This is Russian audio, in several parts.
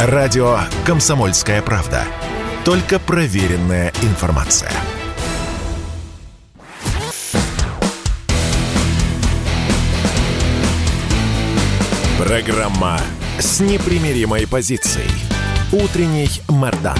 Радио «Комсомольская правда». Только проверенная информация. Программа с непримиримой позицией. Утренний Мордан.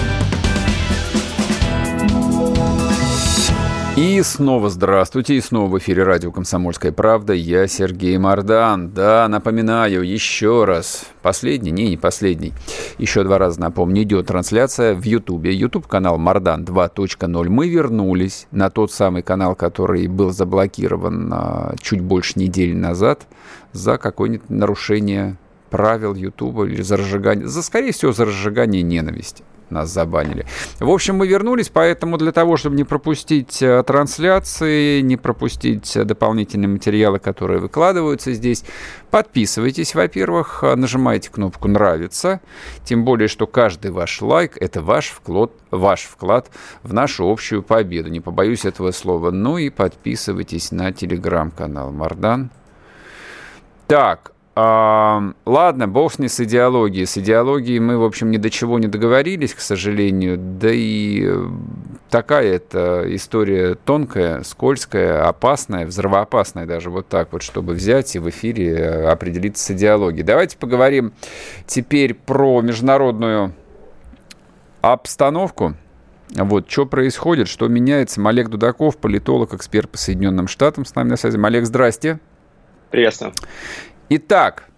И снова здравствуйте, и снова в эфире радио «Комсомольская правда». Я Сергей Мордан. Да, напоминаю еще раз. Последний? Не, не последний. Еще два раза напомню. Идет трансляция в Ютубе. Ютуб-канал Мордан 2.0. Мы вернулись на тот самый канал, который был заблокирован а, чуть больше недели назад за какое-нибудь нарушение правил Ютуба или за разжигание, за, скорее всего, за разжигание ненависти нас забанили. В общем, мы вернулись, поэтому для того, чтобы не пропустить э, трансляции, не пропустить дополнительные материалы, которые выкладываются здесь, подписывайтесь, во-первых, э, нажимайте кнопку «Нравится», тем более, что каждый ваш лайк – это ваш вклад, ваш вклад в нашу общую победу. Не побоюсь этого слова. Ну и подписывайтесь на телеграм-канал Мардан. Так, ладно, бог с ней с идеологией. С идеологией мы, в общем, ни до чего не договорились, к сожалению. Да и э, такая это история тонкая, скользкая, опасная, взрывоопасная даже вот так вот, чтобы взять и в эфире э, определиться с идеологией. Давайте поговорим теперь про международную обстановку. Вот, что происходит, что меняется. Олег Дудаков, политолог, эксперт по Соединенным Штатам с нами на связи. Олег, здрасте. Приветствую. Итак,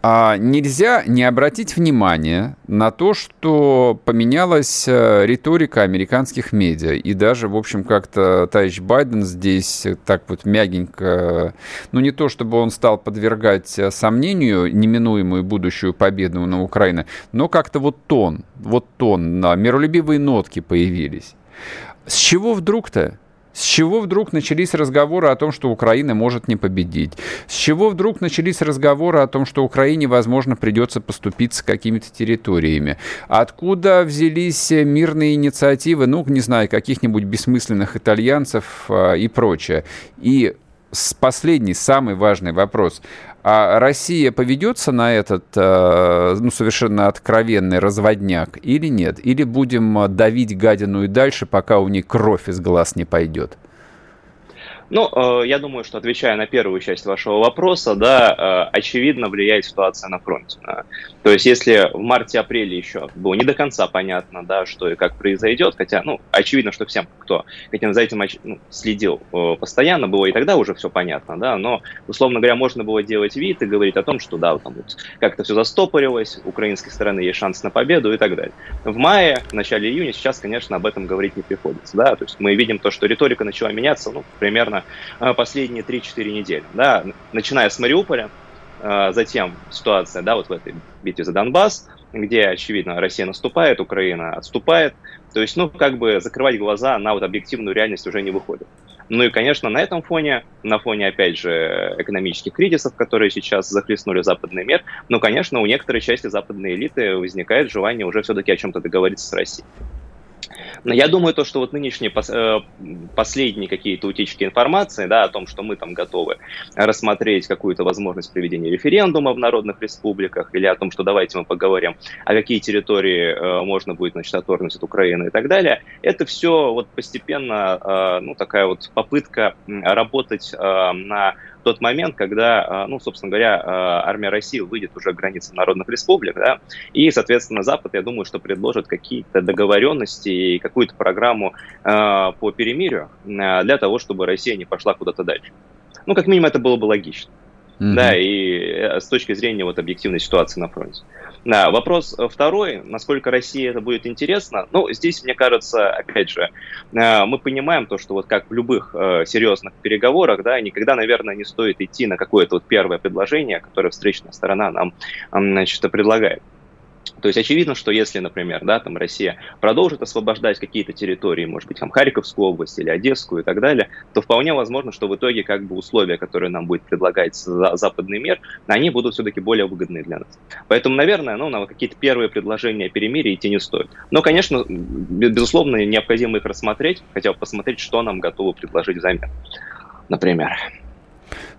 а нельзя не обратить внимание на то, что поменялась э, риторика американских медиа. И даже, в общем, как-то товарищ Байден здесь так вот мягенько, ну не то чтобы он стал подвергать э, сомнению неминуемую будущую победу на Украине, но как-то вот тон, вот тон, миролюбивые нотки появились. С чего вдруг-то? С чего вдруг начались разговоры о том, что Украина может не победить? С чего вдруг начались разговоры о том, что Украине, возможно, придется поступиться какими-то территориями? Откуда взялись мирные инициативы, ну, не знаю, каких-нибудь бессмысленных итальянцев э, и прочее? И последний, самый важный вопрос. А Россия поведется на этот э, ну, совершенно откровенный разводняк или нет? Или будем давить гадину и дальше, пока у них кровь из глаз не пойдет? Ну, э, я думаю, что отвечая на первую часть вашего вопроса, да, э, очевидно влияет ситуация на фронте. То есть, если в марте-апреле еще было не до конца понятно, да, что и как произойдет, хотя, ну, очевидно, что всем, кто этим, за этим ну, следил э, постоянно, было и тогда уже все понятно, да, но, условно говоря, можно было делать вид и говорить о том, что, да, там вот как-то все застопорилось, у украинской стороны есть шанс на победу и так далее. В мае, в начале июня сейчас, конечно, об этом говорить не приходится, да, то есть мы видим то, что риторика начала меняться, ну, примерно последние 3-4 недели, да, начиная с Мариуполя, затем ситуация, да, вот в этой битве за Донбасс, где, очевидно, Россия наступает, Украина отступает. То есть, ну, как бы закрывать глаза на вот объективную реальность уже не выходит. Ну и, конечно, на этом фоне, на фоне, опять же, экономических кризисов, которые сейчас захлестнули западный мир, ну, конечно, у некоторой части западной элиты возникает желание уже все-таки о чем-то договориться с Россией. Но я думаю, то, что вот нынешние э, последние какие-то утечки информации, да, о том, что мы там готовы рассмотреть какую-то возможность проведения референдума в народных республиках, или о том, что давайте мы поговорим, а какие территории э, можно будет, значит, отторгнуть от Украины и так далее, это все вот постепенно, э, ну, такая вот попытка работать на тот момент, когда, а, ну, собственно говоря, а, армия России выйдет уже к границам народных республик, да, и, соответственно, Запад, я думаю, что предложит какие-то договоренности и какую-то программу а, по перемирию для того, чтобы Россия не пошла куда-то дальше. Ну, как минимум, это было бы логично. Mm-hmm. Да, и э, с точки зрения вот объективной ситуации на фронте. Да, вопрос второй, насколько России это будет интересно. Ну, здесь, мне кажется, опять же, э, мы понимаем то, что вот как в любых э, серьезных переговорах, да, никогда, наверное, не стоит идти на какое-то вот первое предложение, которое встречная сторона нам, значит, предлагает. То есть очевидно, что если, например, да, там Россия продолжит освобождать какие-то территории, может быть, там Харьковскую область или Одесскую и так далее, то вполне возможно, что в итоге как бы условия, которые нам будет предлагать западный мир, они будут все-таки более выгодны для нас. Поэтому, наверное, ну, на какие-то первые предложения перемирия идти не стоит. Но, конечно, безусловно, необходимо их рассмотреть, хотя бы посмотреть, что нам готовы предложить взамен, например.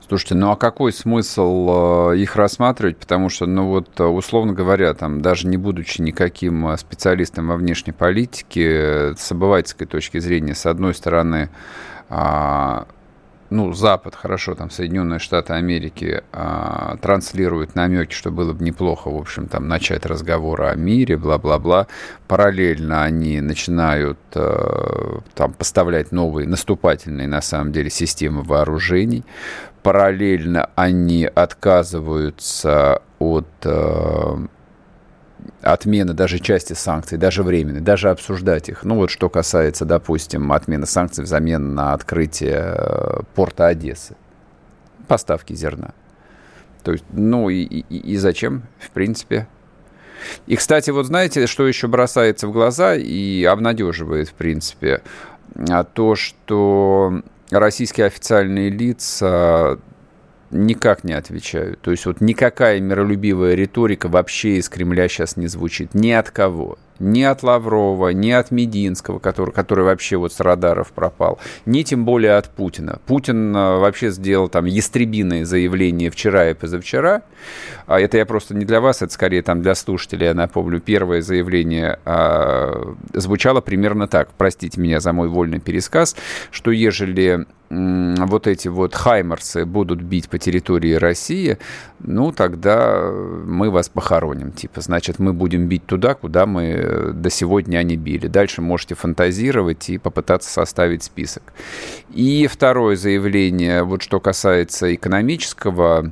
Слушайте, ну а какой смысл э, их рассматривать? Потому что, ну вот, условно говоря, там, даже не будучи никаким э, специалистом во внешней политике, с обывательской точки зрения, с одной стороны, а, ну, Запад, хорошо, там Соединенные Штаты Америки а, транслируют намеки, что было бы неплохо, в общем, там начать разговор о мире, бла-бла-бла. Параллельно они начинают а, там поставлять новые наступательные, на самом деле, системы вооружений. Параллельно они отказываются от а, отмены даже части санкций, даже временной, даже обсуждать их. Ну вот что касается, допустим, отмены санкций взамен на открытие э, порта Одессы, поставки зерна. То есть, ну и, и, и зачем, в принципе? И, кстати, вот знаете, что еще бросается в глаза и обнадеживает, в принципе, а то, что российские официальные лица никак не отвечают. То есть вот никакая миролюбивая риторика вообще из Кремля сейчас не звучит. Ни от кого ни от Лаврова, ни от Мединского, который, который вообще вот с радаров пропал, ни тем более от Путина. Путин а, вообще сделал там ястребиное заявление вчера и позавчера. А это я просто не для вас, это скорее там для слушателей, я напомню. Первое заявление а, звучало примерно так, простите меня за мой вольный пересказ, что ежели вот эти вот хаймерсы будут бить по территории России, ну, тогда мы вас похороним. Типа, значит, мы будем бить туда, куда мы до сегодня они били. Дальше можете фантазировать и попытаться составить список. И второе заявление, вот что касается экономического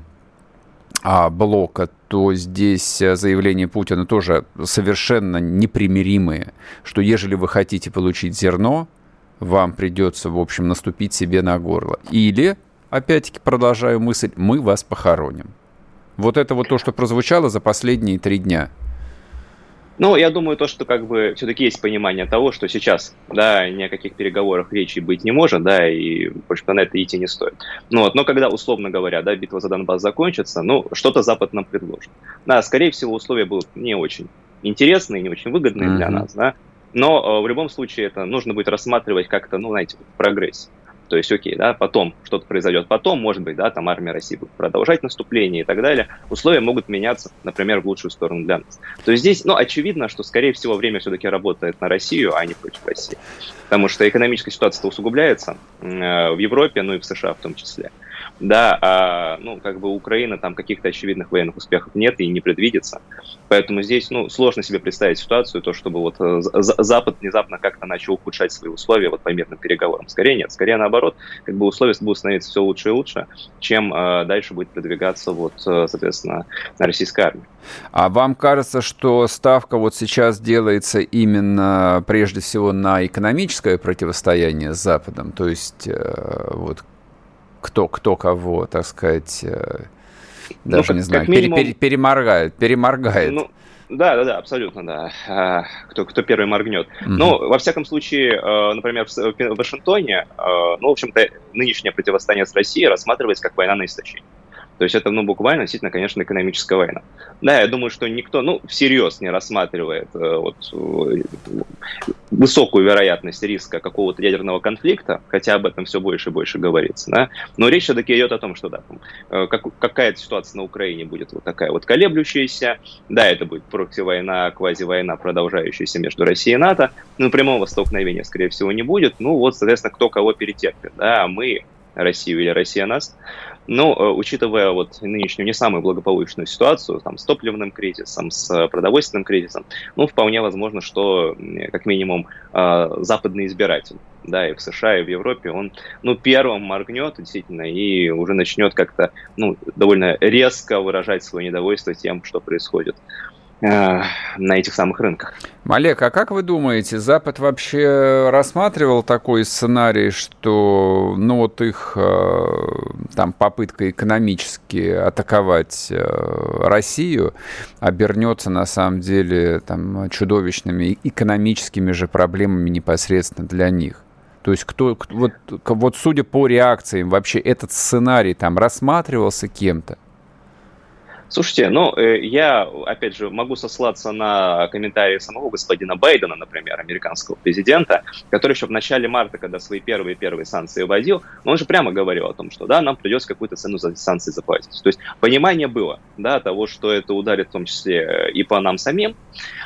а, блока, то здесь заявления Путина тоже совершенно непримиримые, что ежели вы хотите получить зерно, вам придется, в общем, наступить себе на горло. Или, опять-таки, продолжаю мысль, мы вас похороним. Вот это вот то, что прозвучало за последние три дня – ну, я думаю, то, что как бы все-таки есть понимание того, что сейчас, да, ни о каких переговорах речи быть не может, да, и, в общем-то, на это идти не стоит. Ну, вот, но когда, условно говоря, да, битва за Донбасс закончится, ну, что-то Запад нам предложит. Да, скорее всего, условия будут не очень интересные, не очень выгодные mm-hmm. для нас, да, но э, в любом случае это нужно будет рассматривать как-то, ну, знаете, в прогрессе. То есть, окей, да, потом что-то произойдет потом, может быть, да, там армия России будет продолжать наступление и так далее. Условия могут меняться, например, в лучшую сторону для нас. То есть здесь, ну, очевидно, что, скорее всего, время все-таки работает на Россию, а не против России. Потому что экономическая ситуация усугубляется э, в Европе, ну и в США в том числе. Да, а, ну, как бы Украина, там каких-то очевидных военных успехов нет и не предвидится. Поэтому здесь, ну, сложно себе представить ситуацию, то, чтобы вот э, Запад внезапно как-то начал ухудшать свои условия вот по мирным переговорам. Скорее нет, скорее наоборот, как бы условия будут становиться все лучше и лучше, чем э, дальше будет продвигаться вот, э, соответственно, российская армия. А вам кажется, что ставка вот сейчас делается именно прежде всего на экономическое противостояние с Западом, то есть э, вот кто, кто кого, так сказать, э, ну, даже ну, как, не знаю, минимум... пере, пере, переморгает, переморгает. Ну, да, да, да, абсолютно, да. А, кто, кто первый моргнет. Mm-hmm. Ну, во всяком случае, э, например, в Вашингтоне, э, ну, в общем-то, нынешнее противостояние с Россией рассматривается как война на истощение. То есть это, ну, буквально, действительно, конечно, экономическая война. Да, я думаю, что никто, ну, всерьез не рассматривает э, вот, э, высокую вероятность риска какого-то ядерного конфликта, хотя об этом все больше и больше говорится, да. Но речь все-таки идет о том, что, да, э, как, какая-то ситуация на Украине будет вот такая вот колеблющаяся, да, это будет прокси-война, квази-война, продолжающаяся между Россией и НАТО, но прямого столкновения, скорее всего, не будет. Ну, вот, соответственно, кто кого перетерпит, да, мы Россию или Россия нас. Но, э, учитывая вот нынешнюю не самую благополучную ситуацию, там, с топливным кризисом, с э, продовольственным кризисом, ну, вполне возможно, что, как минимум, э, западный избиратель, да, и в США, и в Европе, он, ну, первым моргнет, действительно, и уже начнет как-то, ну, довольно резко выражать свое недовольство тем, что происходит на этих самых рынках. Олег, а как вы думаете, Запад вообще рассматривал такой сценарий, что ну вот их э, там попытка экономически атаковать э, Россию обернется на самом деле там чудовищными экономическими же проблемами непосредственно для них? То есть кто, вот, вот судя по реакциям, вообще этот сценарий там рассматривался кем-то? Слушайте, ну, э, я, опять же, могу сослаться на комментарии самого господина Байдена, например, американского президента, который еще в начале марта, когда свои первые-первые санкции вводил, он же прямо говорил о том, что, да, нам придется какую-то цену за санкции заплатить. То есть понимание было, да, того, что это ударит в том числе э, и по нам самим.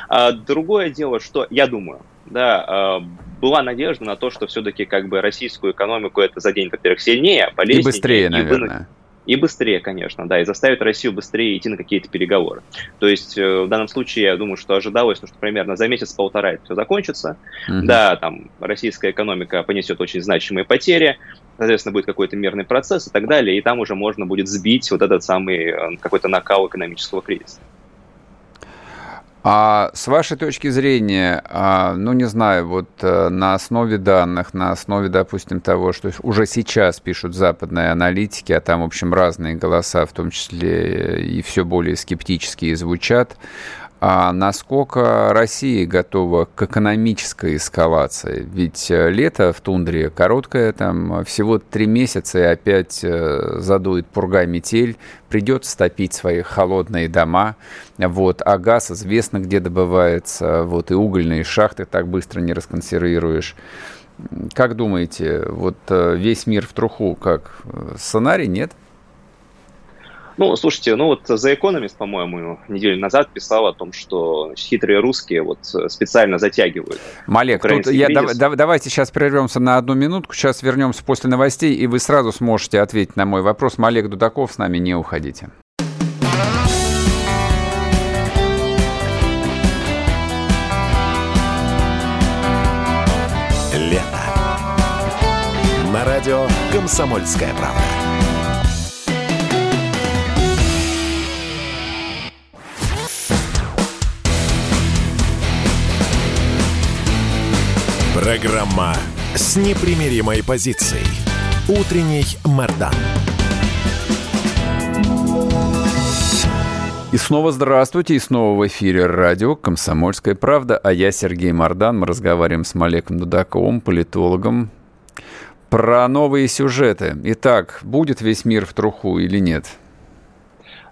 А другое дело, что, я думаю, да, э, была надежда на то, что все-таки как бы российскую экономику это заденет, во-первых, сильнее, болезненнее. И быстрее, и наверное. И быстрее, конечно, да, и заставит Россию быстрее идти на какие-то переговоры. То есть э, в данном случае я думаю, что ожидалось, ну, что примерно за месяц-полтора это все закончится. Угу. Да, там российская экономика понесет очень значимые потери, соответственно, будет какой-то мирный процесс и так далее, и там уже можно будет сбить вот этот самый э, какой-то накал экономического кризиса. А с вашей точки зрения, а, ну не знаю, вот э, на основе данных, на основе, допустим, того, что уже сейчас пишут западные аналитики, а там, в общем, разные голоса, в том числе и все более скептические звучат, а насколько Россия готова к экономической эскалации? Ведь э, лето в тундре короткое, там всего три месяца, и опять э, задует пурга метель, придется топить свои холодные дома, вот, а газ известно, где добывается, вот, и угольные шахты так быстро не расконсервируешь. Как думаете, вот э, весь мир в труху, как сценарий, нет? Ну, слушайте, ну вот The Economist, по-моему, неделю назад писал о том, что значит, хитрые русские вот специально затягивают. Малек, тут я, да, да, давайте сейчас прервемся на одну минутку, сейчас вернемся после новостей, и вы сразу сможете ответить на мой вопрос. Малек Дудаков, с нами не уходите. Лето. На радио «Комсомольская правда». Программа с непримиримой позицией. Утренний Мордан. И снова здравствуйте, и снова в эфире радио «Комсомольская правда», а я Сергей Мордан. Мы разговариваем с Малеком Дудаковым, политологом, про новые сюжеты. Итак, будет весь мир в труху или нет?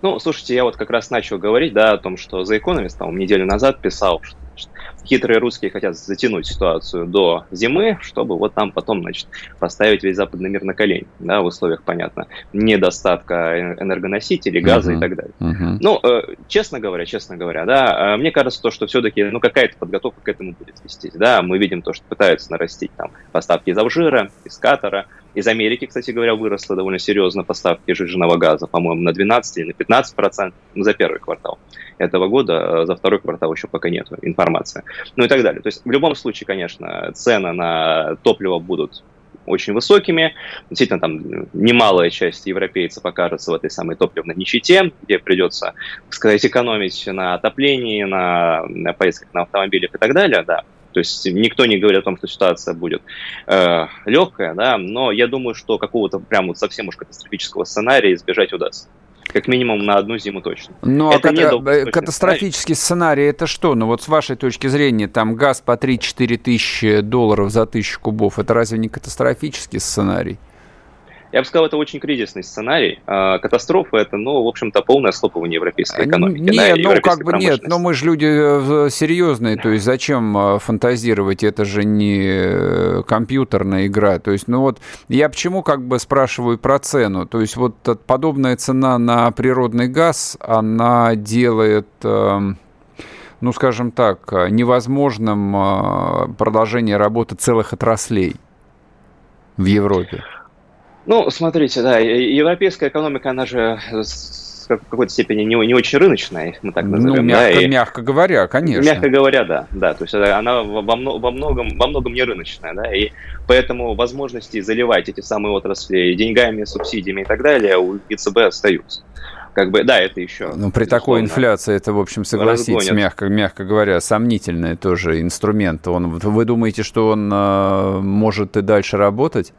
Ну, слушайте, я вот как раз начал говорить, да, о том, что The Economist, там, неделю назад писал, что хитрые русские хотят затянуть ситуацию до зимы, чтобы вот там потом, значит, поставить весь западный мир на колени, да, в условиях, понятно, недостатка энергоносителей, газа uh-huh. и так далее. Uh-huh. Ну, э, честно говоря, честно говоря, да, э, мне кажется, то, что все-таки, ну, какая-то подготовка к этому будет вестись, да, мы видим то, что пытаются нарастить там поставки из Алжира, из Катара, из Америки, кстати говоря, выросло довольно серьезно поставки жиженного газа, по-моему, на 12 или на 15 процентов ну, за первый квартал этого года, э, за второй квартал еще пока нет информации. Ну и так далее. То есть в любом случае, конечно, цены на топливо будут очень высокими. Действительно, там немалая часть европейцев окажется в этой самой топливной нищете, где придется, так сказать, экономить на отоплении, на, на поездках на автомобилях и так далее, да. То есть никто не говорит о том, что ситуация будет э, легкая, да, но я думаю, что какого-то прям вот совсем уж катастрофического сценария избежать удастся. Как минимум на одну зиму точно. Ну, это а не э, катастрофический сценарий. это что? Ну, вот с вашей точки зрения, там газ по 3-4 тысячи долларов за тысячу кубов, это разве не катастрофический сценарий? Я бы сказал, это очень кризисный сценарий. А, катастрофа это, ну, в общем-то, полное схлопывание европейской экономики. Нет, да, ну, как бы нет, но мы же люди э, серьезные, то есть зачем э, фантазировать, это же не э, компьютерная игра. То есть, ну вот, я почему как бы спрашиваю про цену? То есть вот подобная цена на природный газ, она делает эм, ну, скажем так, невозможным продолжение работы целых отраслей в Европе. Ну, смотрите, да, европейская экономика, она же в какой-то степени не, не очень рыночная, мы так назовем. Ну, мягко, да, и, мягко говоря, конечно. Мягко говоря, да, да, то есть она во, во, многом, во многом не рыночная, да, и поэтому возможности заливать эти самые отрасли деньгами, субсидиями и так далее у ЕЦБ остаются как бы, да, это еще. Ну, при такой инфляции это, в общем, согласитесь, мягко, мягко говоря, сомнительный тоже инструмент. Он, вы думаете, что он э, может и дальше работать?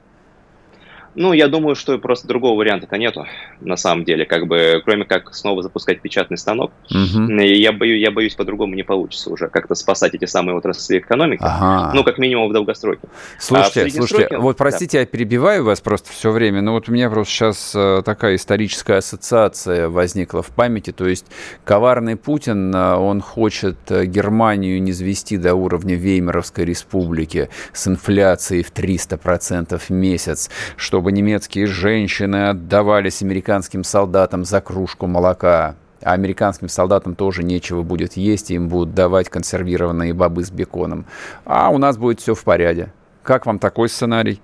Ну, я думаю, что просто другого варианта-то нету, на самом деле, как бы, кроме как снова запускать печатный станок. Угу. Я, боюсь, я боюсь, по-другому не получится уже как-то спасать эти самые отрасли экономики. Ага. Ну, как минимум в долгосроке. Слушайте, а слушайте, вот простите, да. я перебиваю вас просто все время, но вот у меня просто сейчас э, такая историческая ассоциация возникла в памяти, то есть коварный Путин, э, он хочет Германию не звести до уровня Веймаровской республики с инфляцией в 300% в месяц, что чтобы немецкие женщины отдавались американским солдатам за кружку молока. А американским солдатам тоже нечего будет есть, им будут давать консервированные бобы с беконом. А у нас будет все в порядке. Как вам такой сценарий?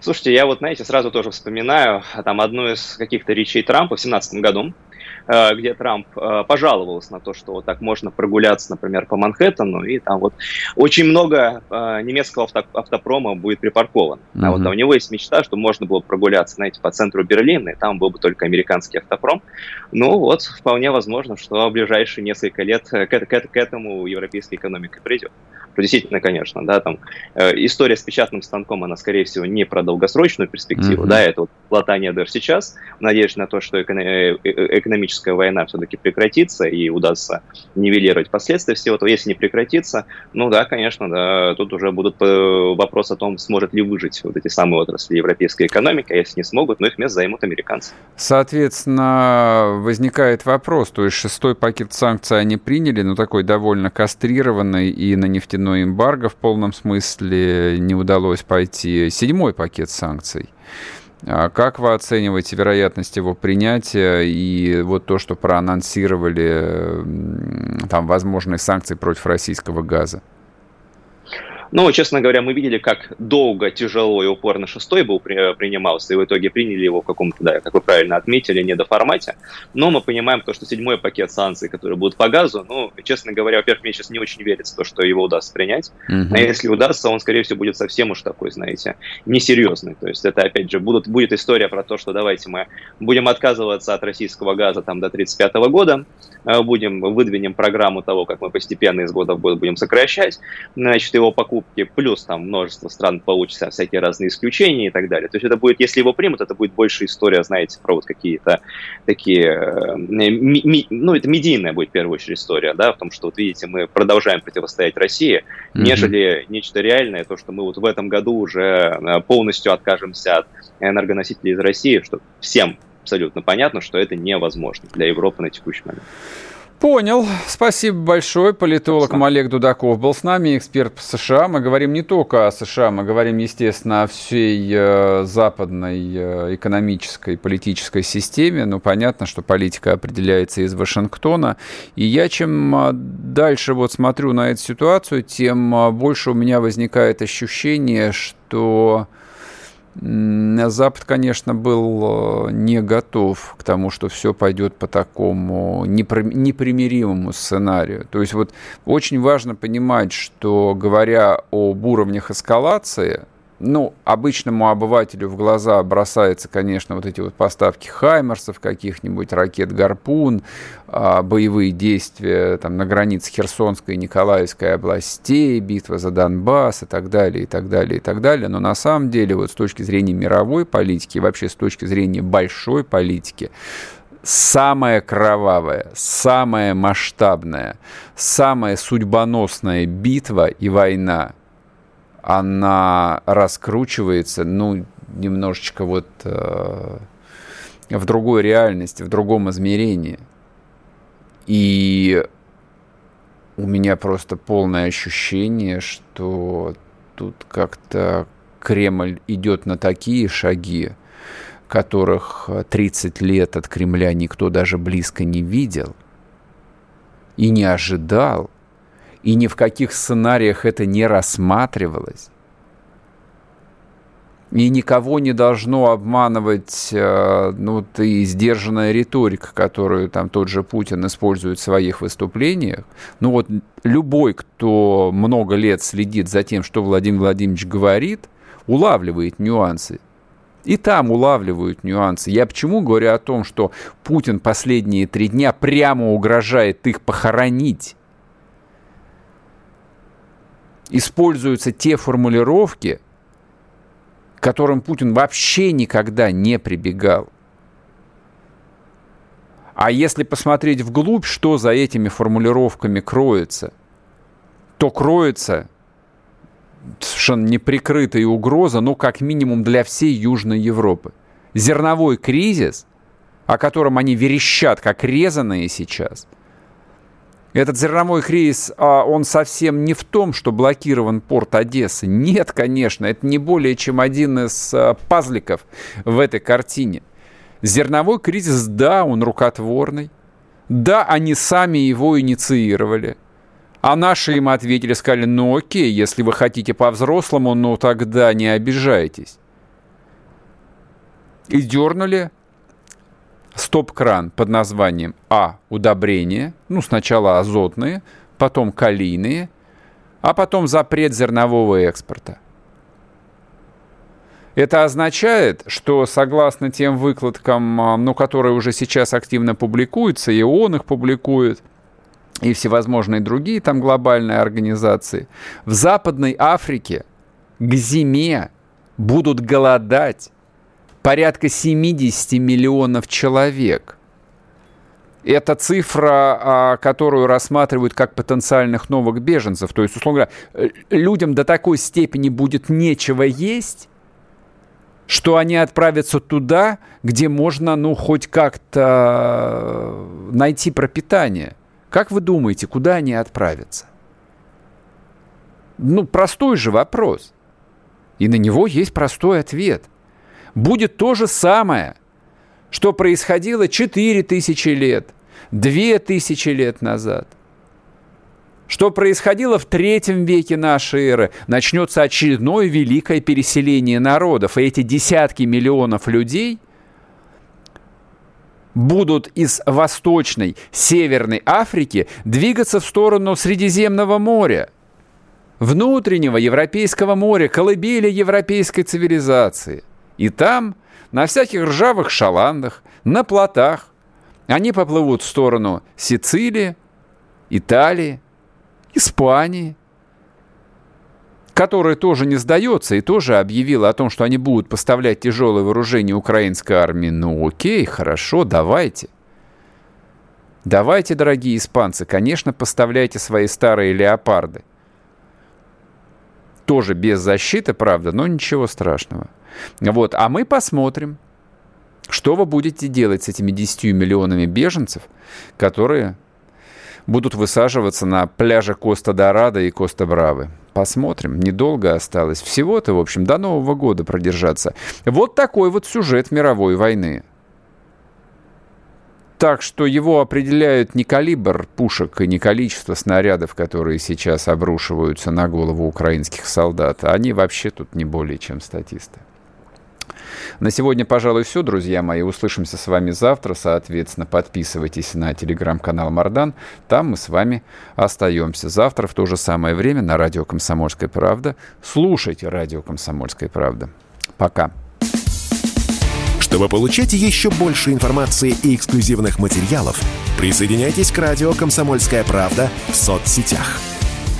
Слушайте, я вот, знаете, сразу тоже вспоминаю там одну из каких-то речей Трампа в 2017 году, где Трамп э, пожаловался на то, что вот так можно прогуляться, например, по Манхэттену, и там вот очень много э, немецкого автопрома будет припарковано. Mm-hmm. А вот у него есть мечта, что можно было прогуляться, знаете, по центру Берлина, и там был бы только американский автопром. Ну вот, вполне возможно, что в ближайшие несколько лет к, к, к этому европейская экономика придет то действительно, конечно, да, там э, история с печатным станком, она, скорее всего, не про долгосрочную перспективу, mm-hmm. да, это вот латание дыр сейчас, надеюсь на то, что эко- э, э, экономическая война все-таки прекратится и удастся нивелировать последствия всего этого. Если не прекратится, ну да, конечно, да, тут уже будут э, вопрос о том, сможет ли выжить вот эти самые отрасли европейской экономики, а если не смогут, ну их место займут американцы. Соответственно, возникает вопрос, то есть шестой пакет санкций они приняли, но такой довольно кастрированный и на нефтяной но эмбарго в полном смысле не удалось пойти. Седьмой пакет санкций. А как вы оцениваете вероятность его принятия и вот то, что проанонсировали там возможные санкции против российского газа? Но, честно говоря, мы видели, как долго, тяжело и упорно шестой был при, принимался, и в итоге приняли его в каком-то, да, как вы правильно отметили, не до формате. Но мы понимаем то, что седьмой пакет санкций, которые будут по газу, ну, честно говоря, во-первых, мне сейчас не очень верится то, что его удастся принять. Uh-huh. А если удастся, он, скорее всего, будет совсем уж такой, знаете, несерьезный. То есть это, опять же, будут, будет история про то, что давайте мы будем отказываться от российского газа там до 1935 года, э, будем, выдвинем программу того, как мы постепенно из года в год будем сокращать, значит, его покупку покупки, плюс там множество стран получится всякие разные исключения и так далее. То есть это будет, если его примут, это будет больше история, знаете, про вот какие-то такие, э, ми, ми, ну, это медийная будет в первую очередь история, да, в том, что вот видите, мы продолжаем противостоять России, mm-hmm. нежели нечто реальное, то, что мы вот в этом году уже э, полностью откажемся от энергоносителей из России, что всем абсолютно понятно, что это невозможно для Европы на текущий момент. Понял. Спасибо большое. Политолог Спасибо. Олег Дудаков был с нами, эксперт по США. Мы говорим не только о США, мы говорим, естественно, о всей э, западной э, экономической, политической системе. Но понятно, что политика определяется из Вашингтона. И я чем э, дальше вот смотрю на эту ситуацию, тем э, больше у меня возникает ощущение, что Запад, конечно, был э, не готов к тому, что все пойдет по такому непримиримому сценарию. То есть вот очень важно понимать, что говоря об уровнях эскалации, ну, обычному обывателю в глаза бросаются, конечно, вот эти вот поставки «Хаймерсов», каких-нибудь ракет «Гарпун», а, боевые действия там, на границе Херсонской и Николаевской областей, битва за Донбасс и так далее, и так далее, и так далее. Но на самом деле, вот с точки зрения мировой политики, вообще с точки зрения большой политики, самая кровавая, самая масштабная, самая судьбоносная битва и война – она раскручивается, ну, немножечко вот э, в другой реальности, в другом измерении. И у меня просто полное ощущение, что тут как-то Кремль идет на такие шаги, которых 30 лет от Кремля никто даже близко не видел и не ожидал и ни в каких сценариях это не рассматривалось. И никого не должно обманывать э, ну, и сдержанная риторика, которую там тот же Путин использует в своих выступлениях. Ну вот любой, кто много лет следит за тем, что Владимир Владимирович говорит, улавливает нюансы. И там улавливают нюансы. Я почему говорю о том, что Путин последние три дня прямо угрожает их похоронить? Используются те формулировки, которым Путин вообще никогда не прибегал. А если посмотреть вглубь, что за этими формулировками кроется, то кроется совершенно неприкрытая угроза, ну, как минимум для всей Южной Европы. Зерновой кризис, о котором они верещат, как резаные сейчас, этот зерновой кризис, а, он совсем не в том, что блокирован порт Одессы. Нет, конечно, это не более чем один из а, пазликов в этой картине – Зерновой кризис, да, он рукотворный. Да, они сами его инициировали. А наши им ответили, сказали, ну окей, если вы хотите по-взрослому, ну тогда не обижайтесь. И дернули стоп-кран под названием А. Удобрения. Ну, сначала азотные, потом калийные, а потом запрет зернового экспорта. Это означает, что согласно тем выкладкам, а, ну, которые уже сейчас активно публикуются, и ООН их публикует, и всевозможные другие там глобальные организации, в Западной Африке к зиме будут голодать порядка 70 миллионов человек. Это цифра, а, которую рассматривают как потенциальных новых беженцев. То есть, условно говоря, людям до такой степени будет нечего есть, что они отправятся туда, где можно, ну, хоть как-то найти пропитание. Как вы думаете, куда они отправятся? Ну, простой же вопрос. И на него есть простой ответ. Будет то же самое, что происходило 4000 лет, 2000 лет назад – что происходило в третьем веке нашей эры? Начнется очередное великое переселение народов, и эти десятки миллионов людей будут из Восточной, Северной Африки двигаться в сторону Средиземного моря, внутреннего Европейского моря, колыбели европейской цивилизации. И там, на всяких ржавых шаландах, на плотах, они поплывут в сторону Сицилии, Италии, Испании, которая тоже не сдается и тоже объявила о том, что они будут поставлять тяжелое вооружение украинской армии. Ну окей, хорошо, давайте. Давайте, дорогие испанцы, конечно, поставляйте свои старые леопарды. Тоже без защиты, правда, но ничего страшного. Вот, а мы посмотрим, что вы будете делать с этими 10 миллионами беженцев, которые будут высаживаться на пляже Коста-Дорадо и Коста-Бравы. Посмотрим. Недолго осталось. Всего-то, в общем, до Нового года продержаться. Вот такой вот сюжет мировой войны. Так что его определяют не калибр пушек и не количество снарядов, которые сейчас обрушиваются на голову украинских солдат. Они вообще тут не более чем статисты. На сегодня, пожалуй, все, друзья мои. Услышимся с вами завтра. Соответственно, подписывайтесь на телеграм-канал Мардан. Там мы с вами остаемся. Завтра в то же самое время на радио «Комсомольская правда». Слушайте радио «Комсомольская правда». Пока. Чтобы получать еще больше информации и эксклюзивных материалов, присоединяйтесь к радио «Комсомольская правда» в соцсетях –